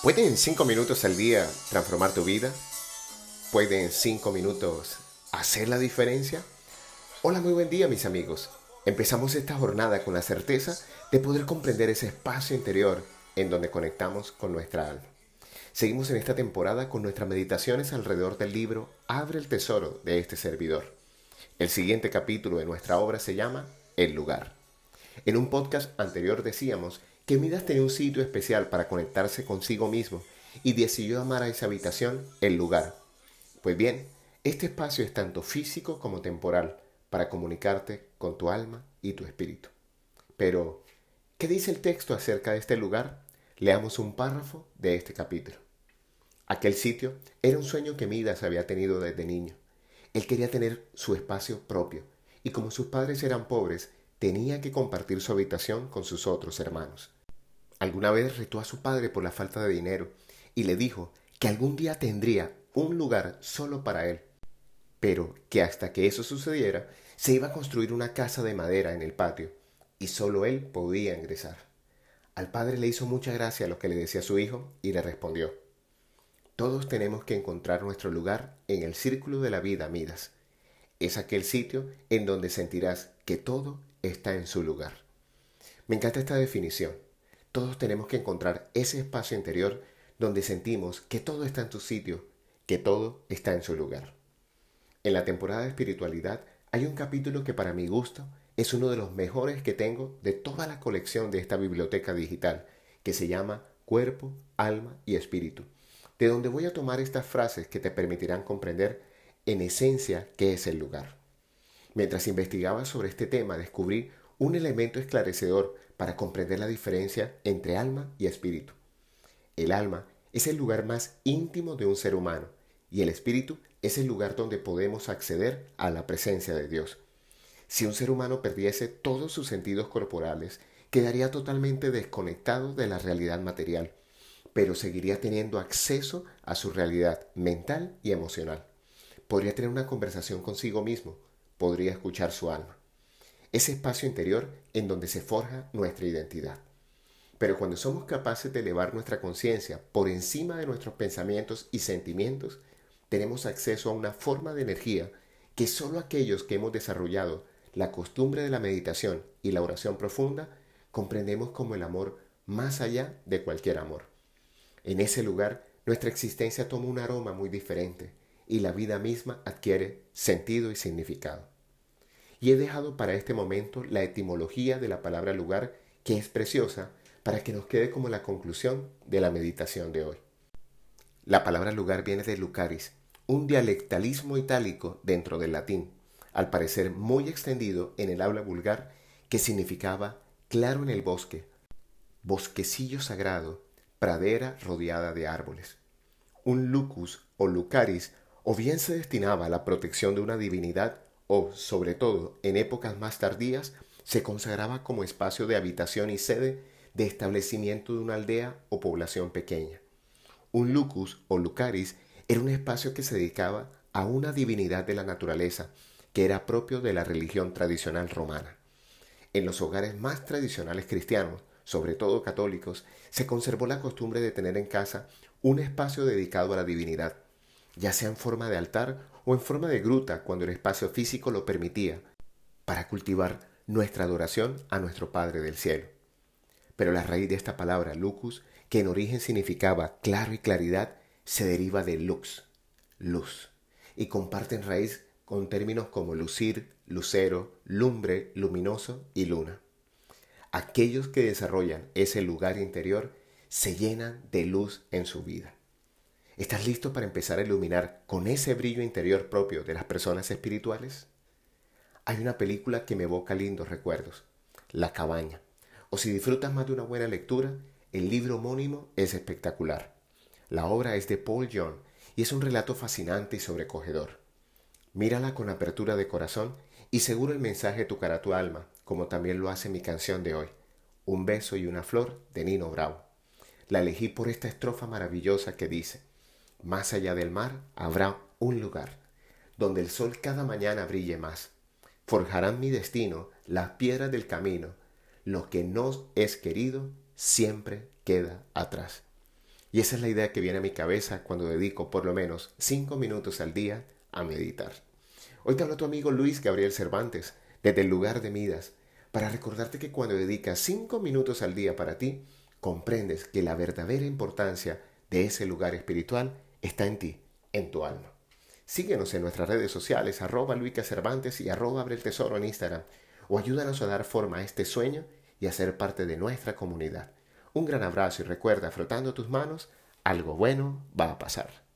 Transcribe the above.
¿Puede en 5 minutos al día transformar tu vida? ¿Puede en 5 minutos hacer la diferencia? Hola, muy buen día mis amigos. Empezamos esta jornada con la certeza de poder comprender ese espacio interior en donde conectamos con nuestra alma. Seguimos en esta temporada con nuestras meditaciones alrededor del libro Abre el tesoro de este servidor. El siguiente capítulo de nuestra obra se llama El lugar. En un podcast anterior decíamos que Midas tenía un sitio especial para conectarse consigo mismo y decidió llamar a esa habitación el lugar. Pues bien, este espacio es tanto físico como temporal para comunicarte con tu alma y tu espíritu. Pero, ¿qué dice el texto acerca de este lugar? Leamos un párrafo de este capítulo. Aquel sitio era un sueño que Midas había tenido desde niño. Él quería tener su espacio propio, y como sus padres eran pobres, tenía que compartir su habitación con sus otros hermanos. Alguna vez retó a su padre por la falta de dinero y le dijo que algún día tendría un lugar solo para él, pero que hasta que eso sucediera se iba a construir una casa de madera en el patio y solo él podía ingresar. Al padre le hizo mucha gracia lo que le decía su hijo y le respondió Todos tenemos que encontrar nuestro lugar en el círculo de la vida, Midas. Es aquel sitio en donde sentirás que todo está en su lugar. Me encanta esta definición todos tenemos que encontrar ese espacio interior donde sentimos que todo está en su sitio, que todo está en su lugar. En la temporada de espiritualidad hay un capítulo que para mi gusto es uno de los mejores que tengo de toda la colección de esta biblioteca digital, que se llama Cuerpo, Alma y Espíritu, de donde voy a tomar estas frases que te permitirán comprender en esencia qué es el lugar. Mientras investigaba sobre este tema descubrí un elemento esclarecedor para comprender la diferencia entre alma y espíritu. El alma es el lugar más íntimo de un ser humano y el espíritu es el lugar donde podemos acceder a la presencia de Dios. Si un ser humano perdiese todos sus sentidos corporales, quedaría totalmente desconectado de la realidad material, pero seguiría teniendo acceso a su realidad mental y emocional. Podría tener una conversación consigo mismo, podría escuchar su alma ese espacio interior en donde se forja nuestra identidad. Pero cuando somos capaces de elevar nuestra conciencia por encima de nuestros pensamientos y sentimientos, tenemos acceso a una forma de energía que solo aquellos que hemos desarrollado la costumbre de la meditación y la oración profunda comprendemos como el amor más allá de cualquier amor. En ese lugar, nuestra existencia toma un aroma muy diferente y la vida misma adquiere sentido y significado y he dejado para este momento la etimología de la palabra lugar, que es preciosa, para que nos quede como la conclusión de la meditación de hoy. La palabra lugar viene de lucaris, un dialectalismo itálico dentro del latín, al parecer muy extendido en el habla vulgar, que significaba claro en el bosque, bosquecillo sagrado, pradera rodeada de árboles. Un lucus o lucaris o bien se destinaba a la protección de una divinidad o, sobre todo, en épocas más tardías, se consagraba como espacio de habitación y sede de establecimiento de una aldea o población pequeña. Un lucus o lucaris era un espacio que se dedicaba a una divinidad de la naturaleza, que era propio de la religión tradicional romana. En los hogares más tradicionales cristianos, sobre todo católicos, se conservó la costumbre de tener en casa un espacio dedicado a la divinidad, ya sea en forma de altar o en forma de gruta cuando el espacio físico lo permitía, para cultivar nuestra adoración a nuestro Padre del cielo. Pero la raíz de esta palabra lucus, que en origen significaba claro y claridad, se deriva de lux, luz, y comparten raíz con términos como lucir, lucero, lumbre, luminoso y luna. Aquellos que desarrollan ese lugar interior se llenan de luz en su vida. ¿Estás listo para empezar a iluminar con ese brillo interior propio de las personas espirituales? Hay una película que me evoca lindos recuerdos, La cabaña. O si disfrutas más de una buena lectura, el libro homónimo es espectacular. La obra es de Paul Young y es un relato fascinante y sobrecogedor. Mírala con apertura de corazón y seguro el mensaje tocará tu alma, como también lo hace mi canción de hoy, Un beso y una flor de Nino Bravo. La elegí por esta estrofa maravillosa que dice, más allá del mar habrá un lugar donde el sol cada mañana brille más. Forjarán mi destino las piedras del camino. Lo que no es querido siempre queda atrás. Y esa es la idea que viene a mi cabeza cuando dedico por lo menos 5 minutos al día a meditar. Hoy te habla tu amigo Luis Gabriel Cervantes, desde el lugar de Midas, para recordarte que cuando dedicas 5 minutos al día para ti, comprendes que la verdadera importancia de ese lugar espiritual está en ti, en tu alma. Síguenos en nuestras redes sociales, arroba Luica Cervantes y arroba Abre el Tesoro en Instagram, o ayúdanos a dar forma a este sueño y a ser parte de nuestra comunidad. Un gran abrazo y recuerda, frotando tus manos, algo bueno va a pasar.